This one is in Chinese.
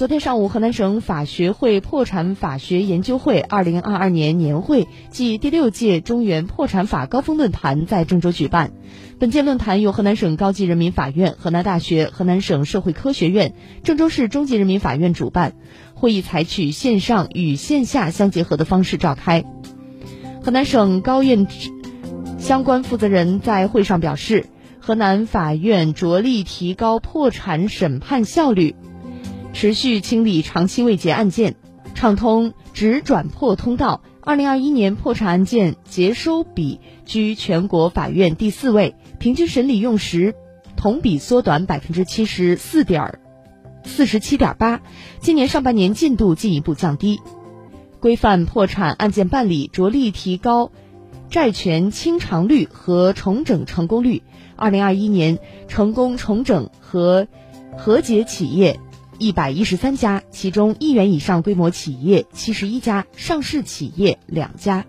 昨天上午，河南省法学会破产法学研究会二零二二年年会暨第六届中原破产法高峰论坛在郑州举办。本届论坛由河南省高级人民法院、河南大学、河南省社会科学院、郑州市中级人民法院主办。会议采取线上与线下相结合的方式召开。河南省高院相关负责人在会上表示，河南法院着力提高破产审判效率。持续清理长期未结案件，畅通直转破通道。二零二一年破产案件结收比居全国法院第四位，平均审理用时同比缩短百分之七十四点四十七点八。今年上半年进度进一步降低，规范破产案件办理，着力提高债权清偿率和重整成功率。二零二一年成功重整和和解企业。一百一十三家，其中亿元以上规模企业七十一家，上市企业两家。